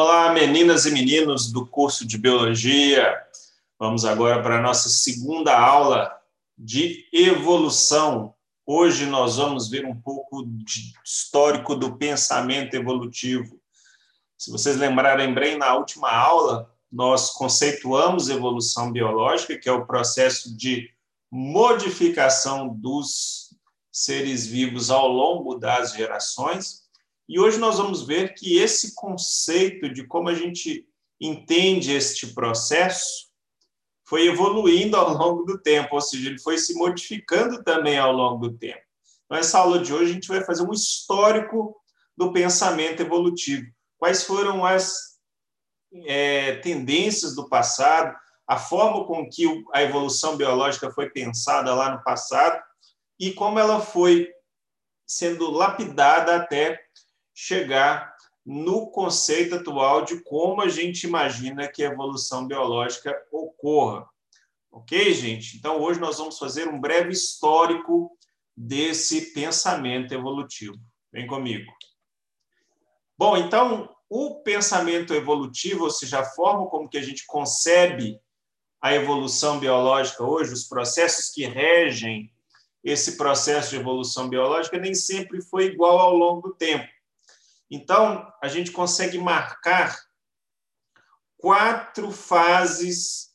Olá, meninas e meninos do curso de Biologia. Vamos agora para a nossa segunda aula de evolução. Hoje nós vamos ver um pouco de histórico do pensamento evolutivo. Se vocês lembrarem bem, na última aula, nós conceituamos evolução biológica, que é o processo de modificação dos seres vivos ao longo das gerações. E hoje nós vamos ver que esse conceito de como a gente entende este processo foi evoluindo ao longo do tempo, ou seja, ele foi se modificando também ao longo do tempo. Então, nessa aula de hoje, a gente vai fazer um histórico do pensamento evolutivo. Quais foram as é, tendências do passado, a forma com que a evolução biológica foi pensada lá no passado e como ela foi sendo lapidada até chegar no conceito atual de como a gente imagina que a evolução biológica ocorra. Ok, gente? Então, hoje nós vamos fazer um breve histórico desse pensamento evolutivo. Vem comigo. Bom, então, o pensamento evolutivo, ou seja, a forma como que a gente concebe a evolução biológica hoje, os processos que regem esse processo de evolução biológica, nem sempre foi igual ao longo do tempo. Então, a gente consegue marcar quatro fases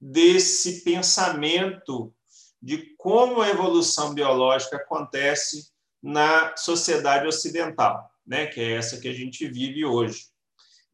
desse pensamento de como a evolução biológica acontece na sociedade ocidental, né, que é essa que a gente vive hoje.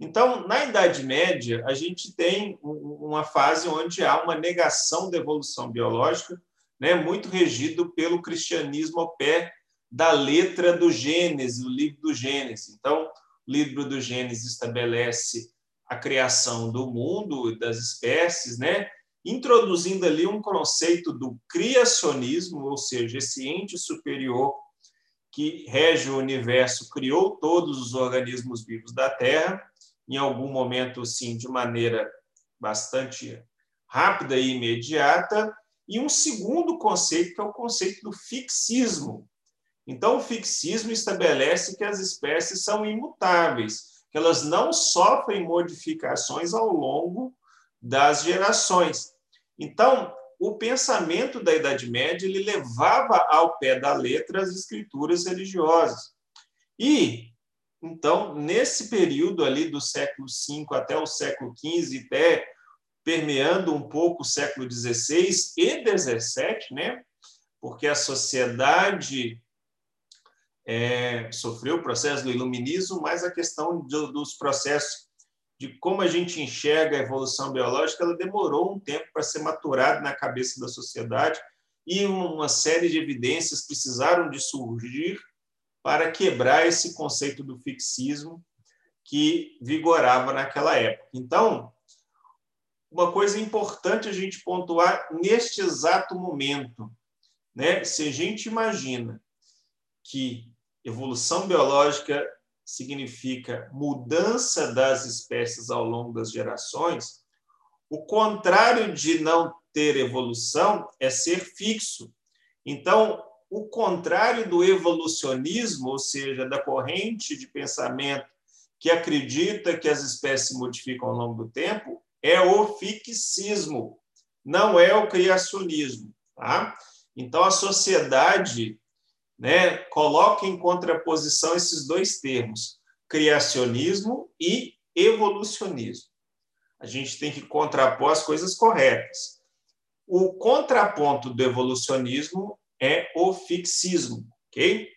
Então, na Idade Média, a gente tem uma fase onde há uma negação da evolução biológica, né, muito regido pelo cristianismo ao pé da letra do Gênesis, do livro do Gênesis. Então, o livro do Gênesis estabelece a criação do mundo, das espécies, né? introduzindo ali um conceito do criacionismo, ou seja, esse ente superior que rege o universo, criou todos os organismos vivos da Terra, em algum momento, sim, de maneira bastante rápida e imediata, e um segundo conceito, que é o conceito do fixismo, então, o fixismo estabelece que as espécies são imutáveis, que elas não sofrem modificações ao longo das gerações. Então, o pensamento da Idade Média ele levava ao pé da letra as escrituras religiosas. E, então, nesse período ali do século V até o século XV, até permeando um pouco o século XVI e XVII, né? porque a sociedade é, sofreu o processo do iluminismo, mas a questão do, dos processos de como a gente enxerga a evolução biológica, ela demorou um tempo para ser maturada na cabeça da sociedade e uma série de evidências precisaram de surgir para quebrar esse conceito do fixismo que vigorava naquela época. Então, uma coisa importante a gente pontuar neste exato momento, né? Se a gente imagina que Evolução biológica significa mudança das espécies ao longo das gerações. O contrário de não ter evolução é ser fixo. Então, o contrário do evolucionismo, ou seja, da corrente de pensamento que acredita que as espécies se modificam ao longo do tempo, é o fixismo, não é o criacionismo. Tá? Então, a sociedade né, em contraposição esses dois termos, criacionismo e evolucionismo. A gente tem que contrapor as coisas corretas. O contraponto do evolucionismo é o fixismo, ok?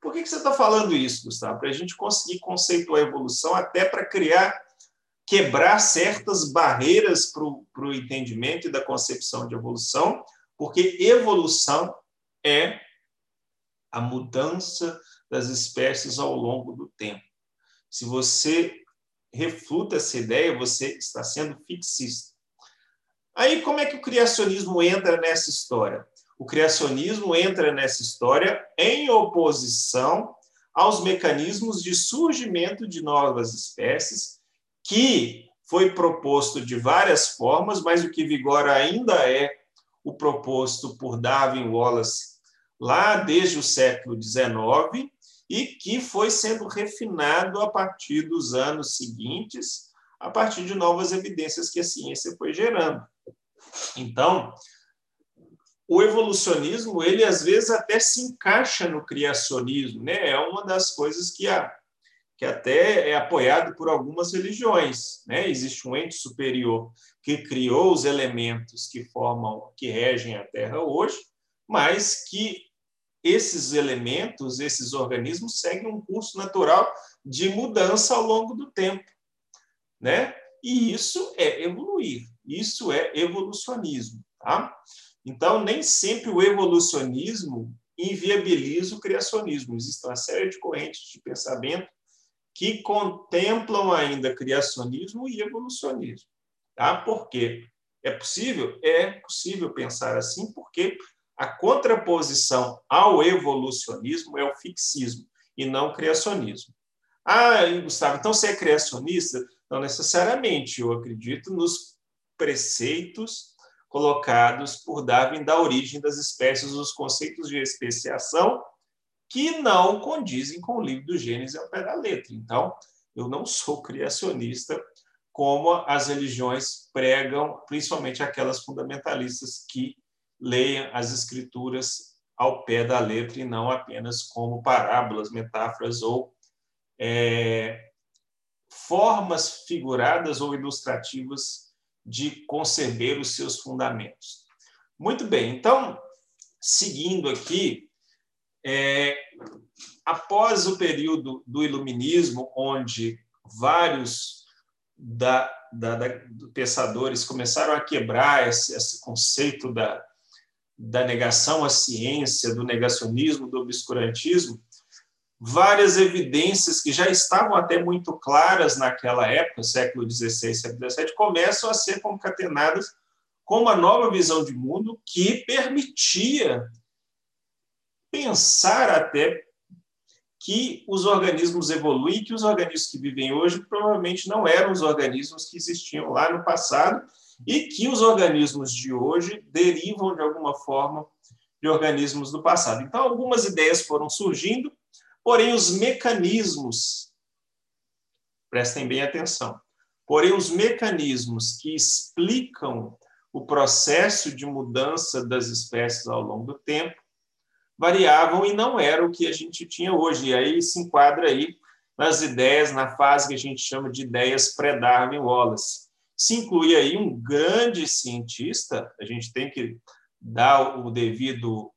Por que, que você está falando isso, Gustavo? Para a gente conseguir conceituar a evolução, até para criar, quebrar certas barreiras para o entendimento e da concepção de evolução, porque evolução é a mudança das espécies ao longo do tempo. Se você refuta essa ideia, você está sendo fixista. Aí, como é que o criacionismo entra nessa história? O criacionismo entra nessa história em oposição aos mecanismos de surgimento de novas espécies, que foi proposto de várias formas, mas o que vigora ainda é o proposto por Darwin Wallace lá desde o século XIX e que foi sendo refinado a partir dos anos seguintes, a partir de novas evidências que a ciência foi gerando. Então, o evolucionismo, ele às vezes até se encaixa no criacionismo, né? É uma das coisas que a que até é apoiado por algumas religiões, né? Existe um ente superior que criou os elementos que formam, que regem a Terra hoje, mas que esses elementos, esses organismos seguem um curso natural de mudança ao longo do tempo, né? E isso é evoluir, isso é evolucionismo, tá? Então, nem sempre o evolucionismo inviabiliza o criacionismo. Existe uma série de correntes de pensamento que contemplam ainda criacionismo e evolucionismo. Tá? Por quê? É possível? É possível pensar assim, porque a contraposição ao evolucionismo é o fixismo e não o criacionismo. Ah, Gustavo, então você é criacionista? Não necessariamente. Eu acredito nos preceitos colocados por Darwin da origem das espécies, os conceitos de especiação que não condizem com o livro do Gênesis ao pé da letra. Então, eu não sou criacionista como as religiões pregam, principalmente aquelas fundamentalistas que leem as escrituras ao pé da letra e não apenas como parábolas, metáforas ou é, formas figuradas ou ilustrativas de conceber os seus fundamentos. Muito bem, então, seguindo aqui, é, após o período do Iluminismo, onde vários da, da, da, pensadores começaram a quebrar esse, esse conceito da, da negação à ciência, do negacionismo, do obscurantismo, várias evidências que já estavam até muito claras naquela época, século XVI, século XVII, começam a ser concatenadas com uma nova visão de mundo que permitia pensar até que os organismos evoluem, que os organismos que vivem hoje provavelmente não eram os organismos que existiam lá no passado e que os organismos de hoje derivam de alguma forma de organismos do passado. Então, algumas ideias foram surgindo Porém, os mecanismos, prestem bem atenção, porém, os mecanismos que explicam o processo de mudança das espécies ao longo do tempo variavam e não era o que a gente tinha hoje. E aí se enquadra aí nas ideias, na fase que a gente chama de ideias pré-Darwin Wallace. Se inclui aí um grande cientista, a gente tem que dar o devido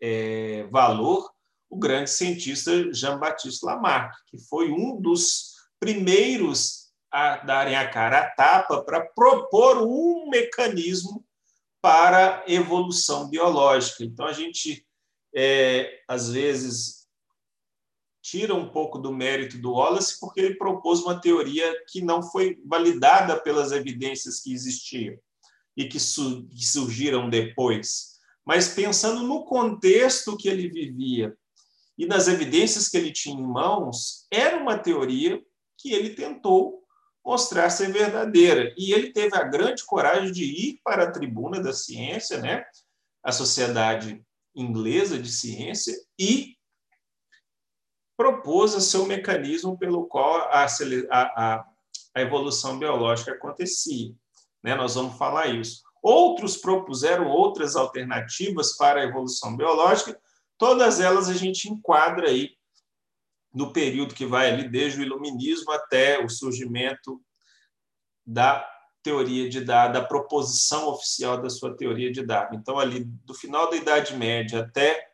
é, valor o grande cientista Jean-Baptiste Lamarck, que foi um dos primeiros a darem a cara a tapa para propor um mecanismo para evolução biológica. Então, a gente, é, às vezes, tira um pouco do mérito do Wallace, porque ele propôs uma teoria que não foi validada pelas evidências que existiam e que, su que surgiram depois. Mas pensando no contexto que ele vivia, e nas evidências que ele tinha em mãos, era uma teoria que ele tentou mostrar ser verdadeira. E ele teve a grande coragem de ir para a tribuna da ciência, né? a Sociedade Inglesa de Ciência, e propôs o seu mecanismo pelo qual a, a, a evolução biológica acontecia. Né? Nós vamos falar isso. Outros propuseram outras alternativas para a evolução biológica, Todas elas a gente enquadra aí no período que vai ali desde o iluminismo até o surgimento da teoria de Darwin, da proposição oficial da sua teoria de Darwin. Então, ali do final da Idade Média até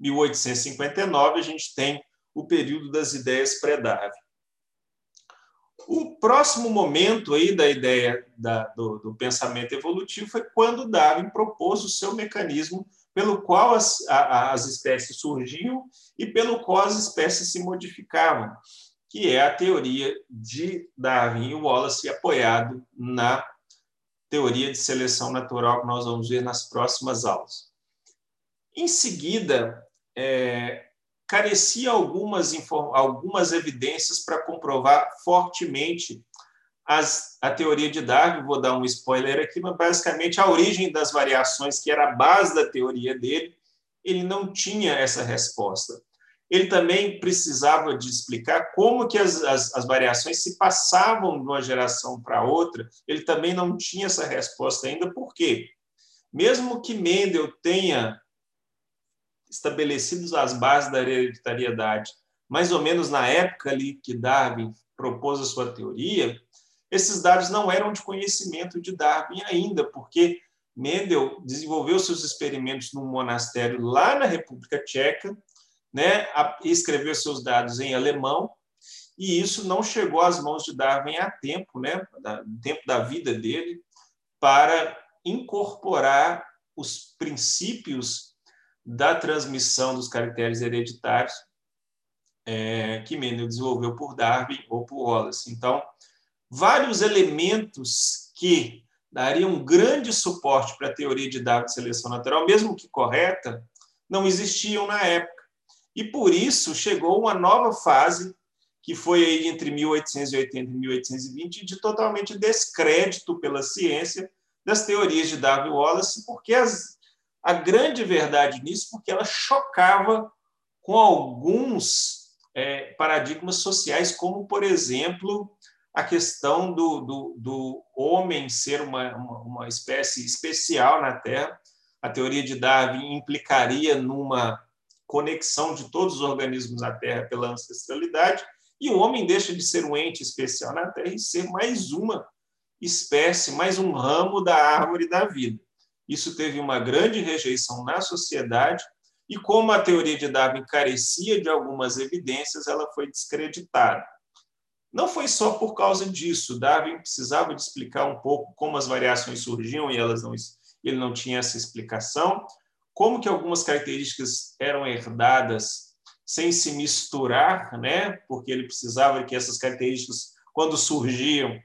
1859, a gente tem o período das ideias pré-Darwin. O próximo momento aí da ideia da, do, do, pensamento evolutivo foi quando Darwin propôs o seu mecanismo pelo qual as, a, as espécies surgiam e pelo qual as espécies se modificavam, que é a teoria de Darwin e Wallace, apoiado na teoria de seleção natural que nós vamos ver nas próximas aulas. Em seguida, é, carecia algumas, algumas evidências para comprovar fortemente as, a teoria de Darwin, vou dar um spoiler aqui, mas basicamente a origem das variações, que era a base da teoria dele, ele não tinha essa resposta. ele também precisava de explicar como que as, as, as variações se passavam de uma geração para outra. Ele também não tinha essa resposta ainda, por quê? Mesmo que Mendel tenha estabelecido as bases da hereditariedade, mais ou menos na época ali que Darwin propôs a sua teoria, esses dados não eram de conhecimento de Darwin ainda, porque Mendel desenvolveu seus experimentos num monastério lá na República Tcheca, né, escreveu seus dados em alemão, e isso não chegou às mãos de Darwin a tempo, né, tempo da vida dele, para incorporar os princípios da transmissão dos caracteres hereditários é, que Mendel desenvolveu por Darwin ou por Wallace. Então, vários elementos que dariam um grande suporte para a teoria de Darwin de seleção natural, mesmo que correta, não existiam na época. E por isso chegou uma nova fase, que foi entre 1880 e 1820, de totalmente descrédito pela ciência das teorias de Darwin Wallace, porque as, a grande verdade nisso, porque ela chocava com alguns é, paradigmas sociais, como, por exemplo, a questão do, do, do homem ser uma, uma, uma, espécie especial na Terra. A teoria de Darwin implicaria numa conexão de todos os organismos na Terra pela ancestralidade, e o homem deixa de ser um ente especial na Terra e ser mais uma espécie, mais um ramo da árvore da vida. Isso teve uma grande rejeição na sociedade, e como a teoria de Darwin carecia de algumas evidências, ela foi descreditada. Não foi só por causa disso. Darwin precisava de explicar um pouco como as variações surgiam e elas não, ele não tinha essa explicação, como que algumas características eram herdadas sem se misturar, né? Porque ele precisava que essas características, quando surgiam,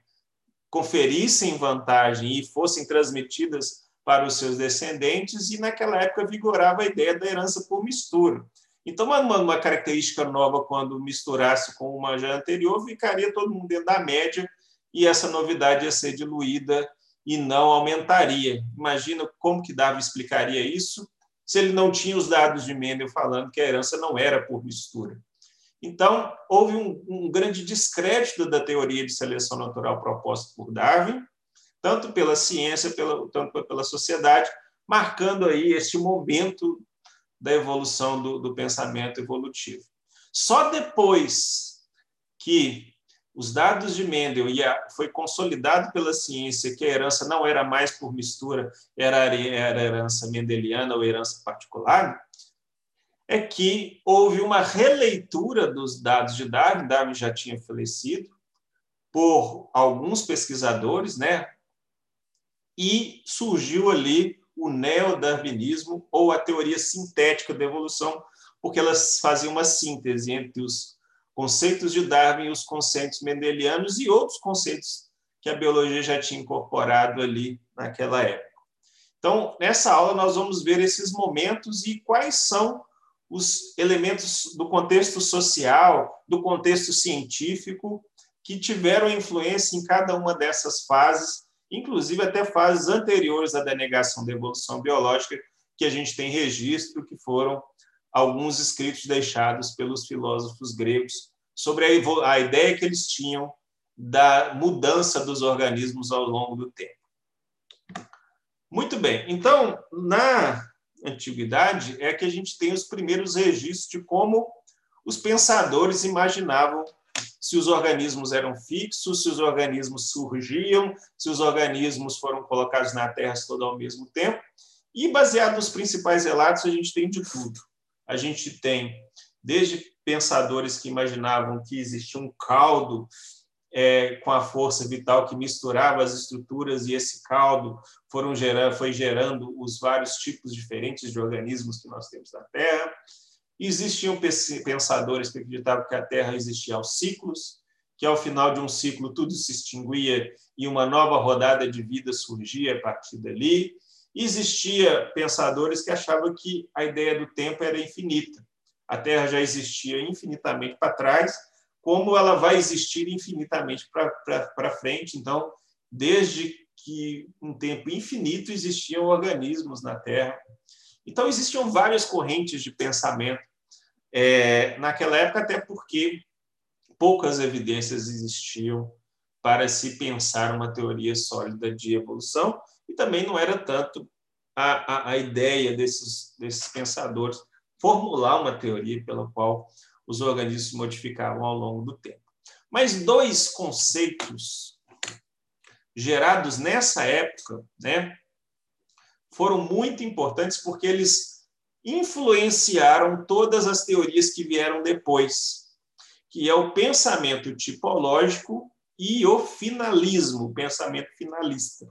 conferissem vantagem e fossem transmitidas para os seus descendentes, e naquela época vigorava a ideia da herança por mistura. Então, uma, uma característica nova, quando misturasse com uma já anterior, ficaria todo mundo dentro da média e essa novidade ia ser diluída e não aumentaria. Imagina como que Darwin explicaria isso se ele não tinha os dados de Mendel falando que a herança não era por mistura. Então, houve um, um grande descrédito da teoria de seleção natural proposta por Darwin, tanto pela ciência, pela, tanto pela sociedade, marcando aí este momento da evolução do, do pensamento evolutivo. Só depois que os dados de Mendel e a, foi consolidado pela ciência que a herança não era mais por mistura, era, era herança mendeliana ou herança particular, é que houve uma releitura dos dados de Darwin, Darwin já tinha falecido, por alguns pesquisadores, né? E surgiu ali o neodarwinismo ou a teoria sintética da evolução, porque elas faziam uma síntese entre os conceitos de Darwin os conceitos mendelianos e outros conceitos que a biologia já tinha incorporado ali naquela época. Então, nessa aula, nós vamos ver esses momentos e quais são os elementos do contexto social, do contexto científico, que tiveram influência em cada uma dessas fases inclusive até fases anteriores à denegação da evolução biológica, que a gente tem registro, que foram alguns escritos deixados pelos filósofos gregos sobre a, a ideia que eles tinham da mudança dos organismos ao longo do tempo. Muito bem, então, na antiguidade é que a gente tem os primeiros registros de como os pensadores imaginavam se os organismos eram fixos, se os organismos surgiam, se os organismos foram colocados na Terra todos ao mesmo tempo. E, baseado nos principais relatos, a gente tem de tudo. A gente tem desde pensadores que imaginavam que existia um caldo é, com a força vital que misturava as estruturas e esse caldo foram gerando, foi gerando os vários tipos diferentes de organismos que nós temos na Terra. Existiam pensadores que acreditavam que a Terra existia aos ciclos, que ao final de um ciclo tudo se extinguia e uma nova rodada de vida surgia a partir dali. Existia pensadores que achavam que a ideia do tempo era infinita. A Terra já existia infinitamente para trás, como ela vai existir infinitamente para frente. Então, desde que um tempo infinito existiam organismos na Terra então, existiam várias correntes de pensamento é, naquela época, até porque poucas evidências existiam para se pensar uma teoria sólida de evolução, e também não era tanto a, a, a ideia desses, desses pensadores formular uma teoria pela qual os organismos se modificavam ao longo do tempo. Mas dois conceitos gerados nessa época né, foram muito importantes porque eles influenciaram todas as teorias que vieram depois, que é o pensamento tipológico e o finalismo, o pensamento finalista.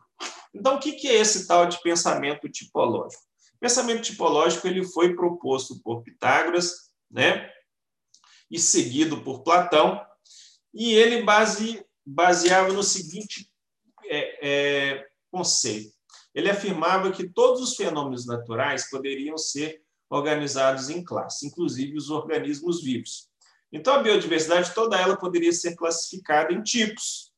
Então, o que é esse tal de pensamento tipológico? O pensamento tipológico ele foi proposto por Pitágoras, né, e seguido por Platão, e ele base, baseava no seguinte é, é, conceito. Ele afirmava que todos os fenômenos naturais poderiam ser organizados em classes, inclusive os organismos vivos. Então, a biodiversidade toda ela poderia ser classificada em tipos.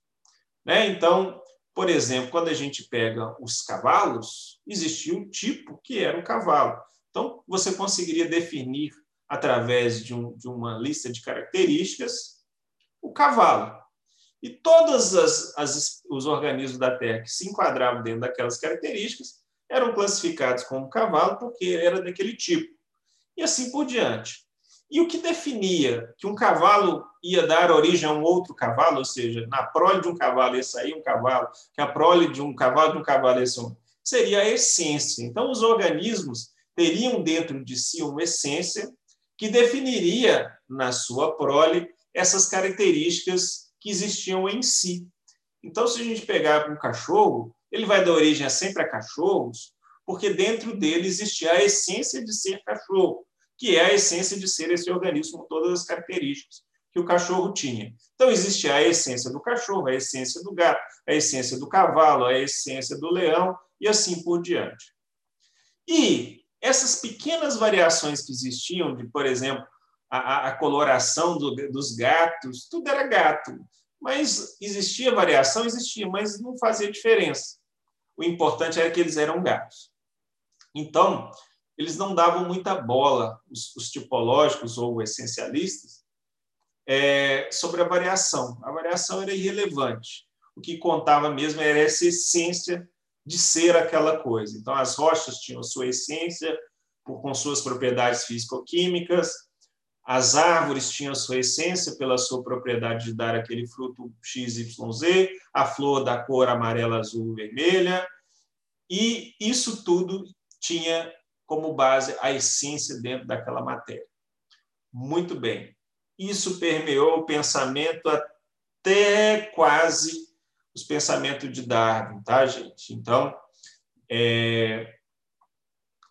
Né? Então, por exemplo, quando a gente pega os cavalos, existia um tipo que era o cavalo. Então, você conseguiria definir, através de, um, de uma lista de características, o cavalo. E todos as, as, os organismos da Terra que se enquadravam dentro daquelas características eram classificados como cavalo porque era daquele tipo. E assim por diante. E o que definia que um cavalo ia dar origem a um outro cavalo, ou seja, na prole de um cavalo ia sair um cavalo, que a prole de um cavalo de um cavalo ia ser um, seria a essência. Então, os organismos teriam dentro de si uma essência que definiria na sua prole essas características que existiam em si. Então, se a gente pegar um cachorro, ele vai dar origem sempre a cachorros, porque dentro dele existia a essência de ser cachorro que é a essência de ser esse organismo com todas as características que o cachorro tinha. Então, existe a essência do cachorro, a essência do gato, a essência do cavalo, a essência do leão e assim por diante. E essas pequenas variações que existiam, de, por exemplo, a, a coloração do, dos gatos, tudo era gato. Mas existia variação? Existia, mas não fazia diferença. O importante era que eles eram gatos. Então, eles não davam muita bola, os, os tipológicos ou essencialistas, é, sobre a variação. A variação era irrelevante. O que contava mesmo era essa essência de ser aquela coisa. Então, as rochas tinham sua essência, com suas propriedades físico-químicas, as árvores tinham sua essência pela sua propriedade de dar aquele fruto XYZ, a flor da cor amarela, azul, vermelha, e isso tudo tinha como base a essência dentro daquela matéria. Muito bem. Isso permeou o pensamento até quase os pensamentos de Darwin, tá, gente? Então, é,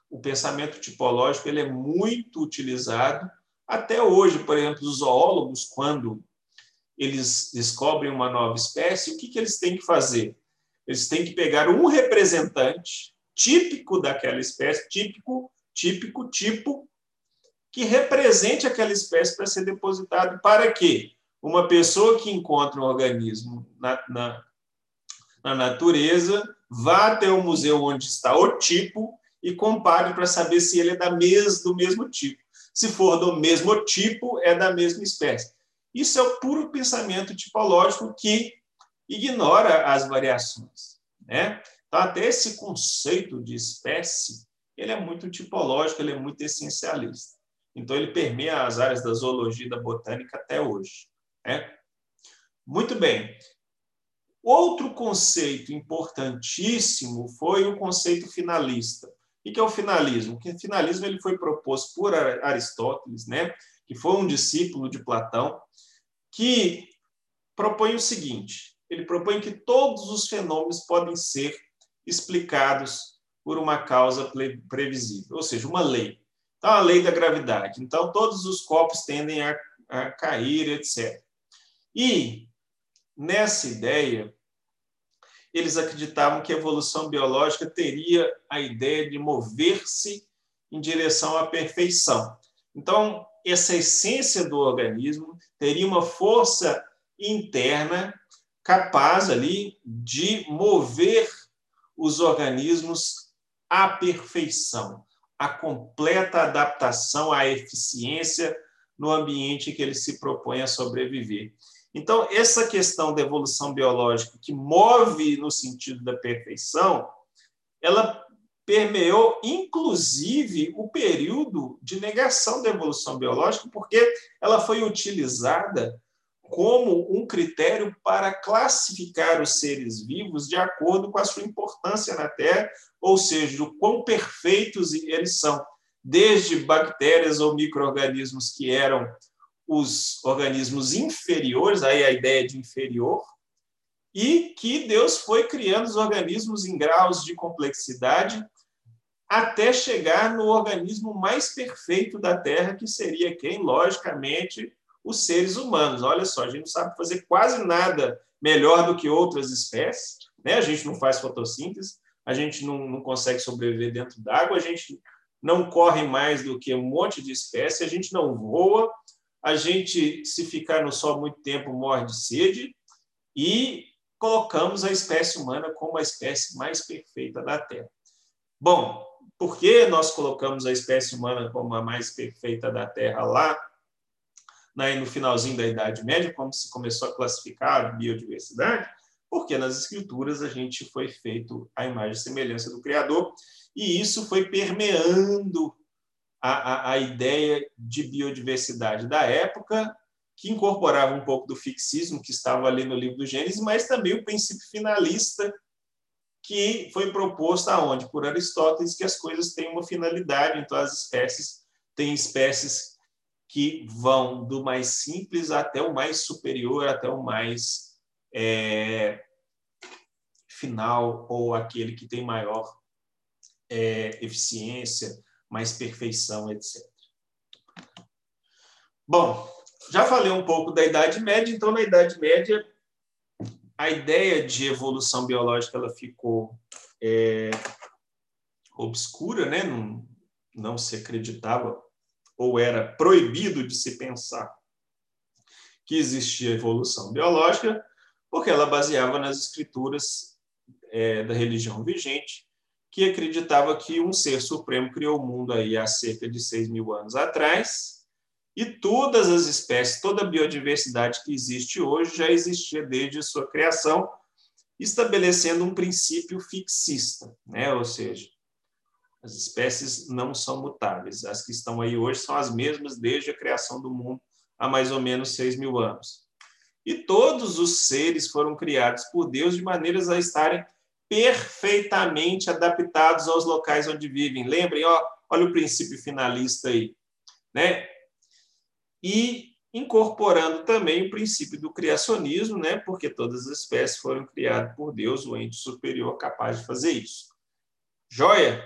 o pensamento tipológico ele é muito utilizado até hoje. Por exemplo, os zoólogos, quando eles descobrem uma nova espécie, o que, que eles têm que fazer? Eles têm que pegar um representante típico daquela espécie, típico, típico, tipo, que represente aquela espécie para ser depositado. Para quê? Uma pessoa que encontra um organismo na, na, na natureza vá até o museu onde está o tipo e compare para saber se ele é da mes, do mesmo tipo. Se for do mesmo tipo, é da mesma espécie. Isso é o puro pensamento tipológico que ignora as variações. Né? Então, até esse conceito de espécie, ele é muito tipológico, ele é muito essencialista. Então, ele permeia as áreas da zoologia e da botânica até hoje. Né? Muito bem. Outro conceito importantíssimo foi o conceito finalista. O que é o finalismo? O finalismo ele foi proposto por Aristóteles, né? que foi um discípulo de Platão, que propõe o seguinte: ele propõe que todos os fenômenos podem ser explicados por uma causa previsível, ou seja, uma lei. Então, a lei da gravidade. Então, todos os corpos tendem a, a cair, etc. E, nessa ideia, eles acreditavam que a evolução biológica teria a ideia de mover-se em direção à perfeição. Então, essa essência do organismo teria uma força interna capaz ali de mover os organismos à perfeição, à completa adaptação à eficiência no ambiente em que ele se propõe a sobreviver. Então, essa questão da evolução biológica que move no sentido da perfeição, ela permeou inclusive o período de negação da evolução biológica, porque ela foi utilizada como um critério para classificar os seres vivos de acordo com a sua importância na Terra, ou seja, o quão perfeitos eles são, desde bactérias ou micro-organismos que eram os organismos inferiores, aí a ideia de inferior, e que Deus foi criando os organismos em graus de complexidade até chegar no organismo mais perfeito da Terra, que seria quem? Logicamente, os seres humanos. Olha só, a gente não sabe fazer quase nada melhor do que outras espécies, né? a gente não faz fotossíntese, a gente não, não consegue sobreviver dentro d'água, a gente não corre mais do que um monte de espécie, a gente não voa, a gente, se ficar no sol muito tempo, morre de sede, e colocamos a espécie humana como a espécie mais perfeita da Terra. Bom, por que nós colocamos a espécie humana como a mais perfeita da Terra lá, no finalzinho da Idade Média, como se começou a classificar a biodiversidade? Porque nas escrituras a gente foi feito à imagem e semelhança do Criador, e isso foi permeando a, a, a ideia de biodiversidade da época, que incorporava um pouco do fixismo que estava ali no livro do Gênesis, mas também o princípio finalista que foi proposto aonde? Por Aristóteles, que as coisas têm uma finalidade, então as espécies têm espécies que vão do mais simples até o mais superior, até o mais é, final, ou aquele que tem maior é, eficiência, mais perfeição, etc. Bom, já falei um pouco da Idade Média, então na Idade Média a ideia de evolução biológica ela ficou é, obscura, né? não, não se acreditava ou era proibido de se pensar que existia evolução biológica, porque ela baseava nas escrituras é, da religião vigente, que acreditava que um ser supremo criou o mundo aí há cerca de seis mil anos atrás, e todas as espécies, toda a biodiversidade que existe hoje já existia desde sua criação, estabelecendo um princípio fixista, né? ou seja, as espécies não são mutáveis. As que estão aí hoje são as mesmas desde a criação do mundo há mais ou menos 6 mil anos. E todos os seres foram criados por Deus de maneiras a estarem perfeitamente adaptados aos locais onde vivem. Lembrem, ó, olha o princípio finalista aí. Né? e incorporando também o princípio do criacionismo, né, porque todas as espécies foram criadas por Deus, o ente superior capaz de fazer isso. Joia?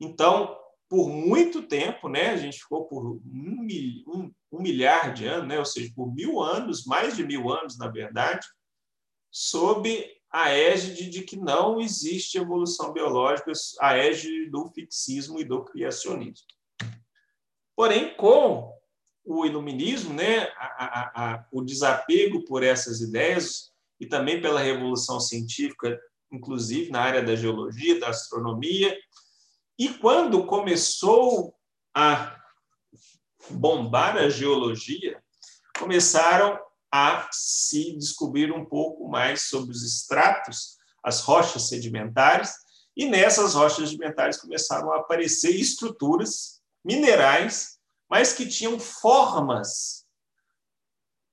Então, por muito tempo, né, a gente ficou por um, um, um milhar de anos, né, ou seja, por mil anos, mais de mil anos, na verdade, sob a égide de que não existe evolução biológica, a égide do fixismo e do criacionismo. Porém, com o iluminismo, né, a, a, a, o desapego por essas ideias e também pela revolução científica, inclusive na área da geologia, da astronomia. E quando começou a bombar a geologia, começaram a se descobrir um pouco mais sobre os estratos, as rochas sedimentares, e nessas rochas sedimentares começaram a aparecer estruturas minerais mas que tinham formas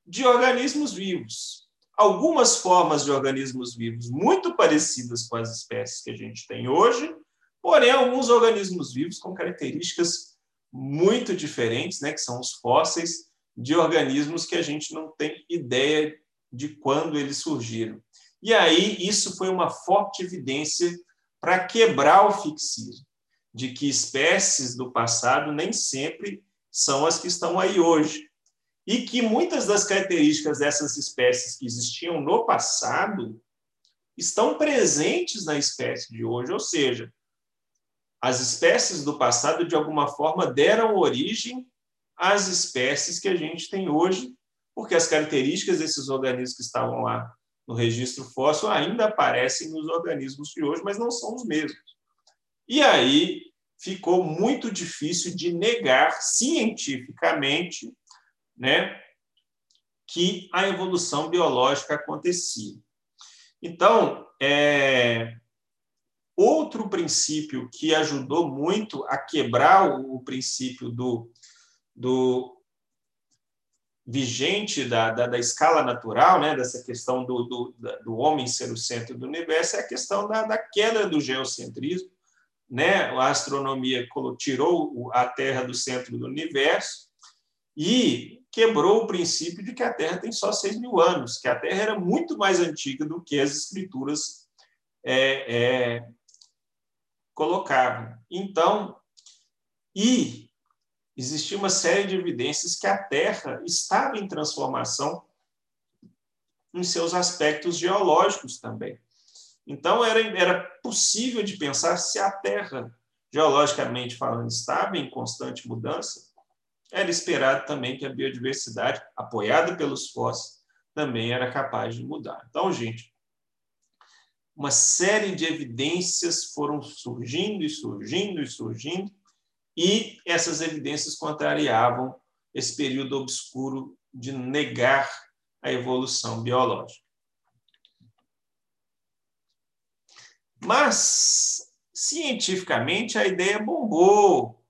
de organismos vivos. Algumas formas de organismos vivos muito parecidas com as espécies que a gente tem hoje, porém alguns organismos vivos com características muito diferentes, né, que são os fósseis de organismos que a gente não tem ideia de quando eles surgiram. E aí isso foi uma forte evidência para quebrar o fixismo de que espécies do passado nem sempre são as que estão aí hoje. E que muitas das características dessas espécies que existiam no passado estão presentes na espécie de hoje, ou seja, as espécies do passado, de alguma forma, deram origem às espécies que a gente tem hoje, porque as características desses organismos que estavam lá no registro fóssil ainda aparecem nos organismos de hoje, mas não são os mesmos. E aí ficou muito difícil de negar cientificamente né, que a evolução biológica acontecia. Então, é, outro princípio que ajudou muito a quebrar o princípio do, do vigente da, da, da, escala natural, né, dessa questão do, do, do homem ser o centro do universo, é a questão da, da queda do geocentrismo. Né? A astronomia tirou a Terra do centro do universo e quebrou o princípio de que a Terra tem só 6 mil anos, que a Terra era muito mais antiga do que as escrituras é, é, colocavam. Então, e existia uma série de evidências que a Terra estava em transformação em seus aspectos geológicos também. Então, era, era possível de pensar se a Terra, geologicamente falando, estava em constante mudança, era esperado também que a biodiversidade, apoiada pelos fósseis, também era capaz de mudar. Então, gente, uma série de evidências foram surgindo e surgindo e surgindo, e essas evidências contrariavam esse período obscuro de negar a evolução biológica. Mas, cientificamente, a ideia bombou.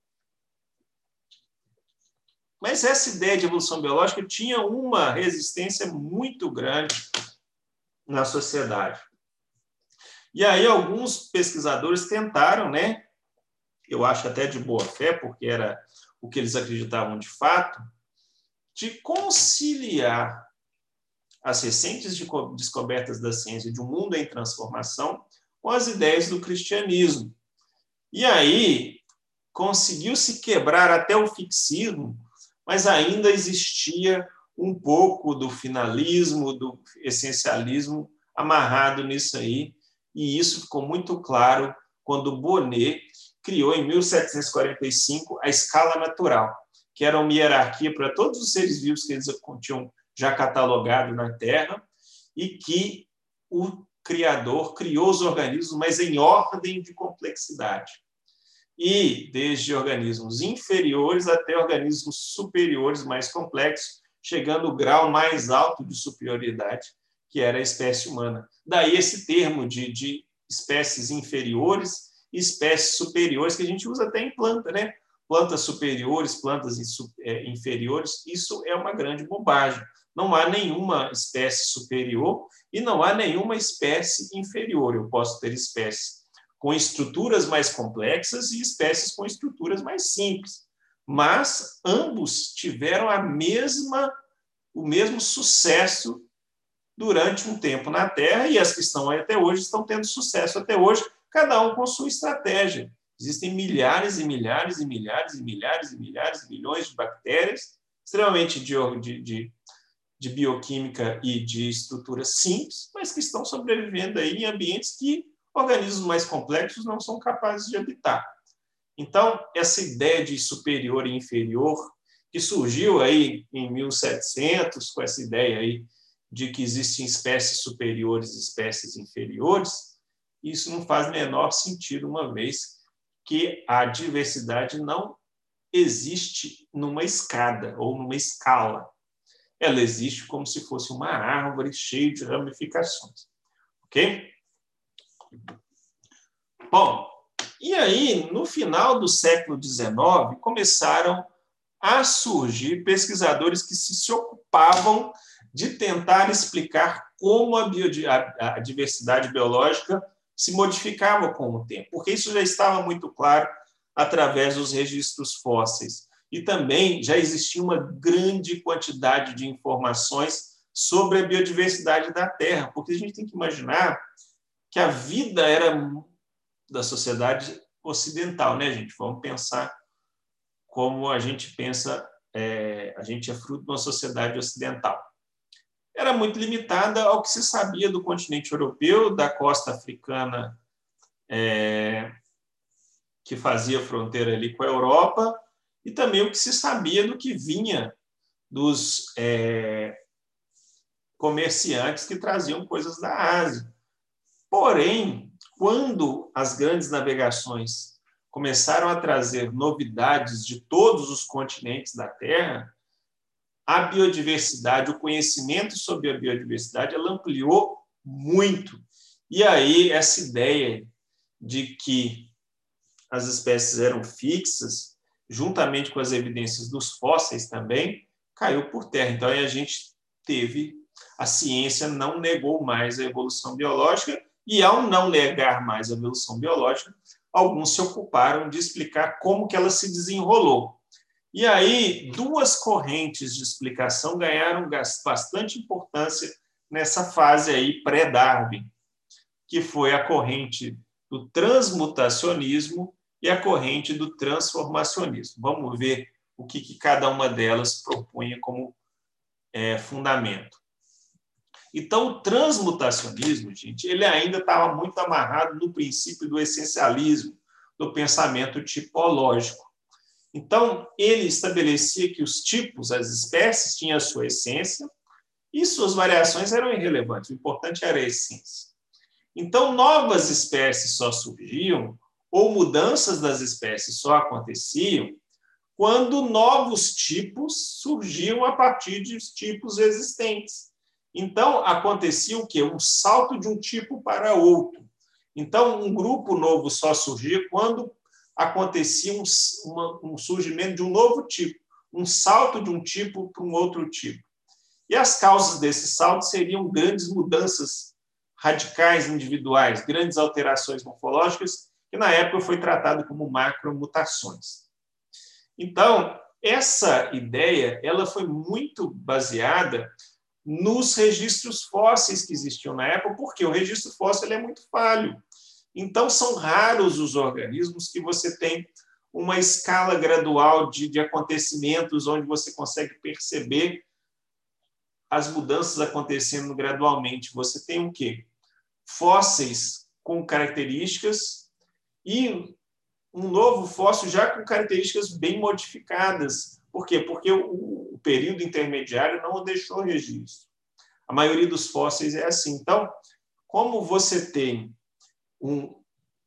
Mas essa ideia de evolução biológica tinha uma resistência muito grande na sociedade. E aí alguns pesquisadores tentaram, né, eu acho até de boa fé, porque era o que eles acreditavam de fato, de conciliar as recentes descobertas da ciência de um mundo em transformação com as ideias do cristianismo. E aí conseguiu-se quebrar até o fixismo, mas ainda existia um pouco do finalismo, do essencialismo amarrado nisso aí, e isso ficou muito claro quando Bonnet criou em 1745 a escala natural, que era uma hierarquia para todos os seres vivos que eles tinham já catalogado na Terra e que o Criador criou os organismos, mas em ordem de complexidade. E desde organismos inferiores até organismos superiores mais complexos, chegando ao grau mais alto de superioridade, que era a espécie humana. Daí esse termo de, de espécies inferiores espécies superiores, que a gente usa até em planta, né? Plantas superiores, plantas é, inferiores, isso é uma grande bobagem. Não há nenhuma espécie superior e não há nenhuma espécie inferior. Eu posso ter espécies com estruturas mais complexas e espécies com estruturas mais simples. Mas ambos tiveram a mesma o mesmo sucesso durante um tempo na Terra e as que estão aí até hoje estão tendo sucesso até hoje, cada um com sua estratégia. Existem milhares e milhares e milhares e milhares e milhares e milhões de bactérias, extremamente de, de, de bioquímica e de estrutura simples, mas que estão sobrevivendo aí em ambientes que organismos mais complexos não são capazes de habitar. Então, essa ideia de superior e inferior, que surgiu aí em 1700, com essa ideia aí de que existem espécies superiores e espécies inferiores, isso não faz menor sentido, uma vez que a diversidade não existe numa escada ou numa escala. Ela existe como se fosse uma árvore cheia de ramificações. Ok? Bom, e aí, no final do século XIX, começaram a surgir pesquisadores que se ocupavam de tentar explicar como a, a diversidade biológica se modificava com o tempo, porque isso já estava muito claro através dos registros fósseis. E também já existia uma grande quantidade de informações sobre a biodiversidade da Terra, porque a gente tem que imaginar que a vida era da sociedade ocidental, né, gente? Vamos pensar como a gente pensa, é, a gente é fruto de uma sociedade ocidental era muito limitada ao que se sabia do continente europeu, da costa africana é, que fazia fronteira ali com a Europa, e também o que se sabia do que vinha dos é, comerciantes que traziam coisas da Ásia. Porém, quando as grandes navegações começaram a trazer novidades de todos os continentes da Terra, a biodiversidade, o conhecimento sobre a biodiversidade, ela ampliou muito. E aí, essa ideia de que as espécies eram fixas, juntamente com as evidências dos fósseis também, caiu por terra. Então, aí a gente teve, a ciência não negou mais a evolução biológica, e ao não negar mais a evolução biológica, alguns se ocuparam de explicar como que ela se desenrolou. E aí, duas correntes de explicação ganharam bastante importância nessa fase aí pré-Darwin, que foi a corrente do transmutacionismo e a corrente do transformacionismo. Vamos ver o que, que cada uma delas propunha como é, fundamento. Então, o transmutacionismo, gente, ele ainda estava muito amarrado no princípio do essencialismo, do pensamento tipológico. Então, ele estabelecia que os tipos, as espécies, tinham a sua essência e suas variações eram irrelevantes. O importante era a essência. Então, novas espécies só surgiam, ou mudanças das espécies só aconteciam, quando novos tipos surgiam a partir de tipos existentes. Então, acontecia o quê? Um salto de um tipo para outro. Então, um grupo novo só surgia quando acontecia um, uma, um surgimento de um novo tipo, um salto de um tipo para um outro tipo. E as causas desse salto seriam grandes mudanças radicais individuais, grandes alterações morfológicas, que na época foi tratado como macromutações. Então, essa ideia ela foi muito baseada nos registros fósseis que existiam na época, porque o registro fóssil é muito falho. Então, são raros os organismos que você tem uma escala gradual de, de acontecimentos onde você consegue perceber as mudanças acontecendo gradualmente. Você tem o quê? Fósseis com características e um novo fóssil já com características bem modificadas. Por quê? Porque o, o período intermediário não deixou registro. A maioria dos fósseis é assim. Então, como você tem um,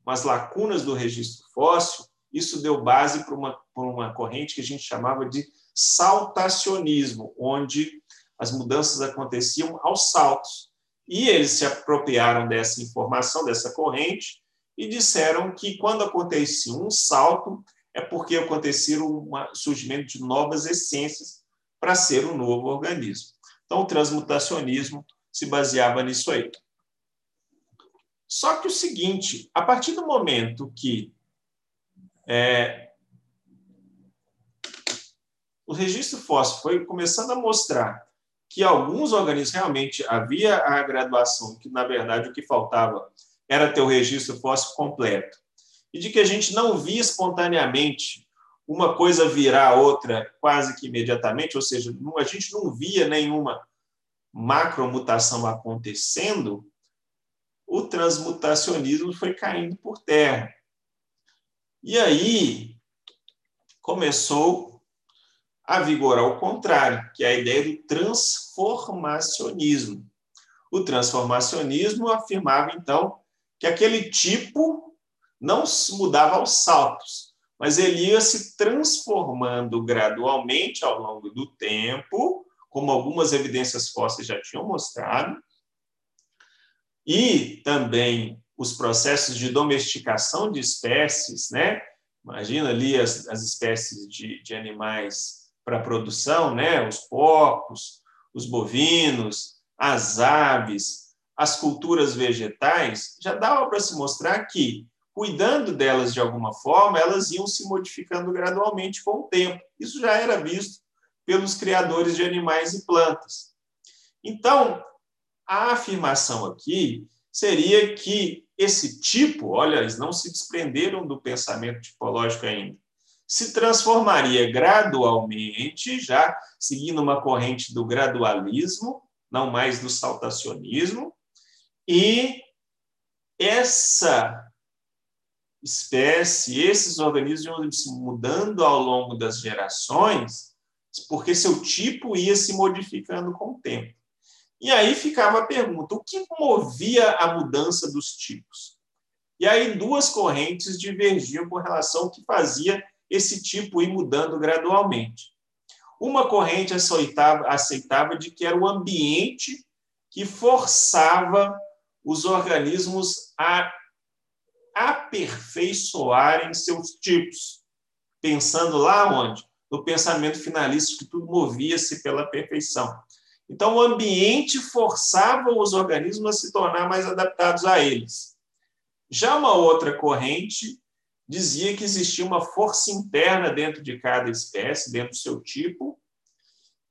umas lacunas do registro fóssil, isso deu base para uma, para uma corrente que a gente chamava de saltacionismo, onde as mudanças aconteciam aos saltos. E eles se apropriaram dessa informação, dessa corrente, e disseram que quando acontecia um salto, é porque acontecia um surgimento de novas essências para ser um novo organismo. Então, o transmutacionismo se baseava nisso aí. Só que o seguinte, a partir do momento que é, o registro fóssil foi começando a mostrar que alguns organismos realmente havia a graduação, que na verdade o que faltava era ter o registro fóssil completo, e de que a gente não via espontaneamente uma coisa virar outra quase que imediatamente, ou seja, a gente não via nenhuma macromutação acontecendo, o transmutacionismo foi caindo por terra. E aí começou a vigorar o contrário, que é a ideia do transformacionismo. O transformacionismo afirmava, então, que aquele tipo não mudava aos saltos, mas ele ia se transformando gradualmente ao longo do tempo, como algumas evidências fósseis já tinham mostrado, e também os processos de domesticação de espécies, né? Imagina ali as, as espécies de, de animais para produção, né? os porcos, os bovinos, as aves, as culturas vegetais, já dava para se mostrar que, cuidando delas de alguma forma, elas iam se modificando gradualmente com o tempo. Isso já era visto pelos criadores de animais e plantas. Então, a afirmação aqui seria que esse tipo, olha, eles não se desprenderam do pensamento tipológico ainda, se transformaria gradualmente, já seguindo uma corrente do gradualismo, não mais do saltacionismo, e essa espécie, esses organismos iam se mudando ao longo das gerações, porque seu tipo ia se modificando com o tempo. E aí ficava a pergunta: o que movia a mudança dos tipos? E aí duas correntes divergiam com relação ao que fazia esse tipo ir mudando gradualmente. Uma corrente aceitava, aceitava de que era o ambiente que forçava os organismos a aperfeiçoarem seus tipos, pensando lá onde? No pensamento finalista que tudo movia-se pela perfeição. Então, o ambiente forçava os organismos a se tornar mais adaptados a eles. Já uma outra corrente dizia que existia uma força interna dentro de cada espécie, dentro do seu tipo,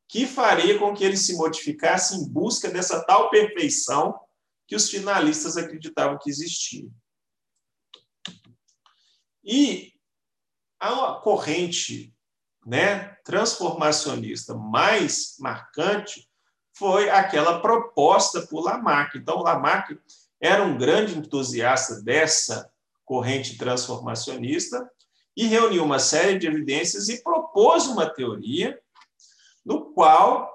que faria com que ele se modificasse em busca dessa tal perfeição que os finalistas acreditavam que existia. E a corrente né, transformacionista mais marcante foi aquela proposta por Lamarck. Então, Lamarck era um grande entusiasta dessa corrente transformacionista e reuniu uma série de evidências e propôs uma teoria no qual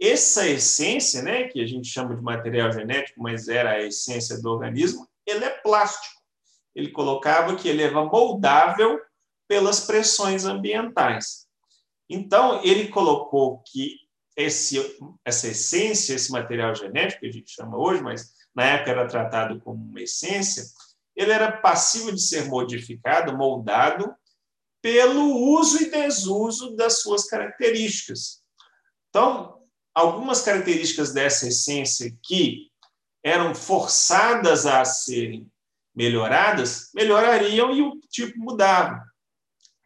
essa essência, né, que a gente chama de material genético, mas era a essência do organismo, ele é plástico. Ele colocava que ele era moldável pelas pressões ambientais. Então, ele colocou que esse, essa essência, esse material genético, que a gente chama hoje, mas na época era tratado como uma essência, ele era passível de ser modificado, moldado, pelo uso e desuso das suas características. Então, algumas características dessa essência que eram forçadas a serem melhoradas, melhorariam e o tipo mudava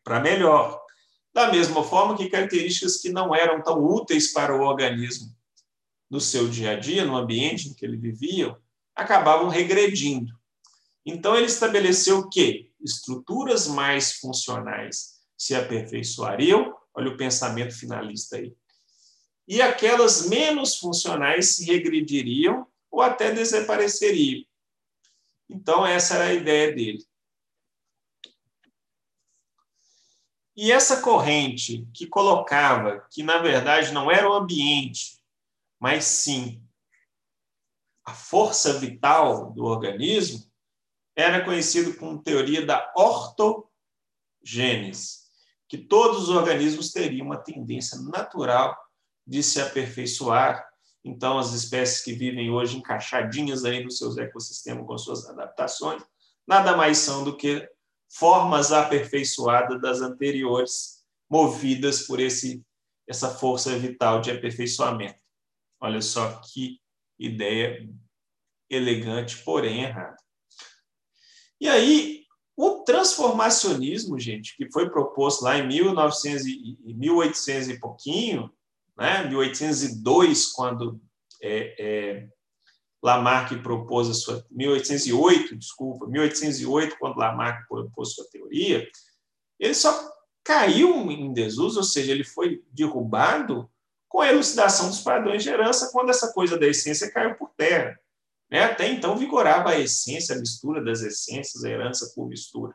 para melhor. Da mesma forma que características que não eram tão úteis para o organismo no seu dia a dia, no ambiente em que ele vivia, acabavam regredindo. Então, ele estabeleceu que estruturas mais funcionais se aperfeiçoariam, olha o pensamento finalista aí, e aquelas menos funcionais se regrediriam ou até desapareceriam. Então, essa era a ideia dele. E essa corrente que colocava que, na verdade, não era o ambiente, mas sim a força vital do organismo, era conhecido como teoria da ortogênese, que todos os organismos teriam uma tendência natural de se aperfeiçoar. Então, as espécies que vivem hoje encaixadinhas aí nos seus ecossistemas com suas adaptações, nada mais são do que formas aperfeiçoadas das anteriores, movidas por esse essa força vital de aperfeiçoamento. Olha só que ideia elegante, porém errada. E aí, o transformacionismo, gente, que foi proposto lá em 1900 e 1800 e pouquinho, né, 1802, quando é, é, Lamarck propôs a sua 1808, desculpa, 1808, quando Lamarck propôs sua teoria, ele só caiu em desuso, ou seja, ele foi derrubado com a elucidação dos padrões de herança, quando essa coisa da essência caiu por terra. Né? Até então vigorava a essência, a mistura das essências, a herança por mistura.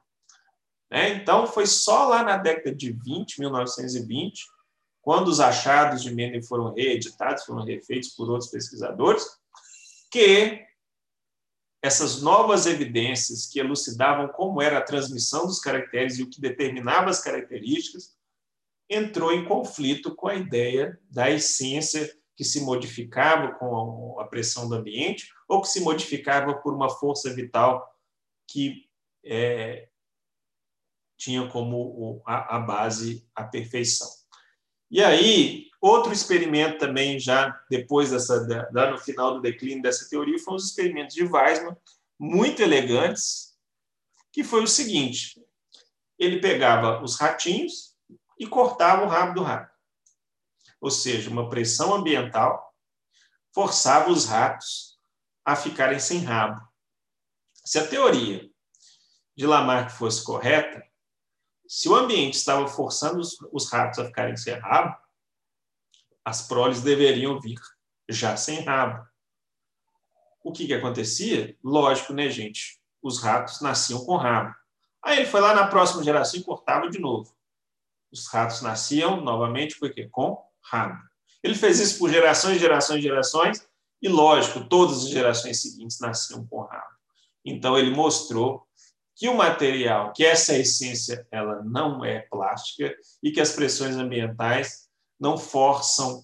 Né? Então, foi só lá na década de 20, 1920, quando os achados de Mendel foram reeditados, foram refeitos por outros pesquisadores, que essas novas evidências que elucidavam como era a transmissão dos caracteres e o que determinava as características, entrou em conflito com a ideia da essência que se modificava com a pressão do ambiente ou que se modificava por uma força vital que é, tinha como a, a base a perfeição. E aí, outro experimento também, já depois dessa, da, no final do declínio dessa teoria, foram os experimentos de Weismann, muito elegantes, que foi o seguinte: ele pegava os ratinhos e cortava o rabo do rato ou seja, uma pressão ambiental, forçava os ratos a ficarem sem rabo. Se a teoria de Lamarck fosse correta, se o ambiente estava forçando os, os ratos a ficarem sem rabo, as proles deveriam vir já sem rabo. O que, que acontecia? Lógico, né, gente? Os ratos nasciam com rabo. Aí ele foi lá na próxima geração e cortava de novo. Os ratos nasciam novamente porque com rabo. Ele fez isso por gerações, gerações, gerações, e lógico, todas as gerações seguintes nasciam com rabo. Então ele mostrou que o material, que essa essência, ela não é plástica e que as pressões ambientais não forçam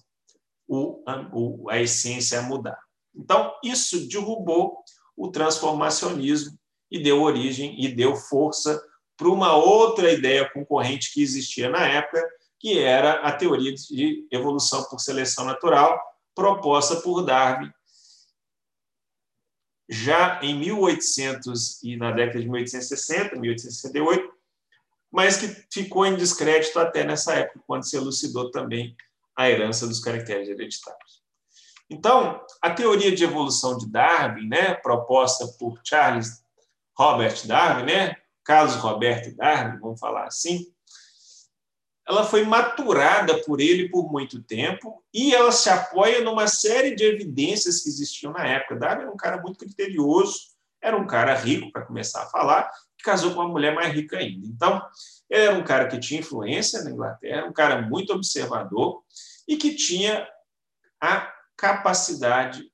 o, a, a essência a mudar. Então, isso derrubou o transformacionismo e deu origem e deu força para uma outra ideia concorrente que existia na época, que era a teoria de evolução por seleção natural, proposta por Darwin já em 1800 e na década de 1860, 1868, mas que ficou em descrédito até nessa época, quando se elucidou também a herança dos caracteres hereditários. Então, a teoria de evolução de Darwin, né, proposta por Charles Robert Darwin, né, Carlos Roberto Darwin, vamos falar assim, ela foi maturada por ele por muito tempo e ela se apoia numa série de evidências que existiam na época. Darwin era um cara muito criterioso, era um cara rico, para começar a falar, que casou com uma mulher mais rica ainda. Então, era um cara que tinha influência na Inglaterra, um cara muito observador e que tinha a capacidade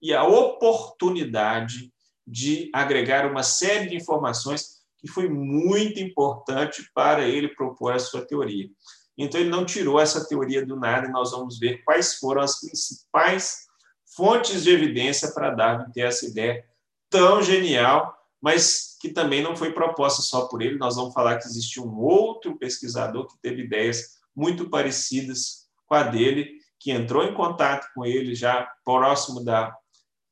e a oportunidade de agregar uma série de informações que foi muito importante para ele propor a sua teoria. Então, ele não tirou essa teoria do nada e nós vamos ver quais foram as principais fontes de evidência para Darwin ter essa ideia tão genial, mas que também não foi proposta só por ele. Nós vamos falar que existe um outro pesquisador que teve ideias muito parecidas com a dele, que entrou em contato com ele já próximo da,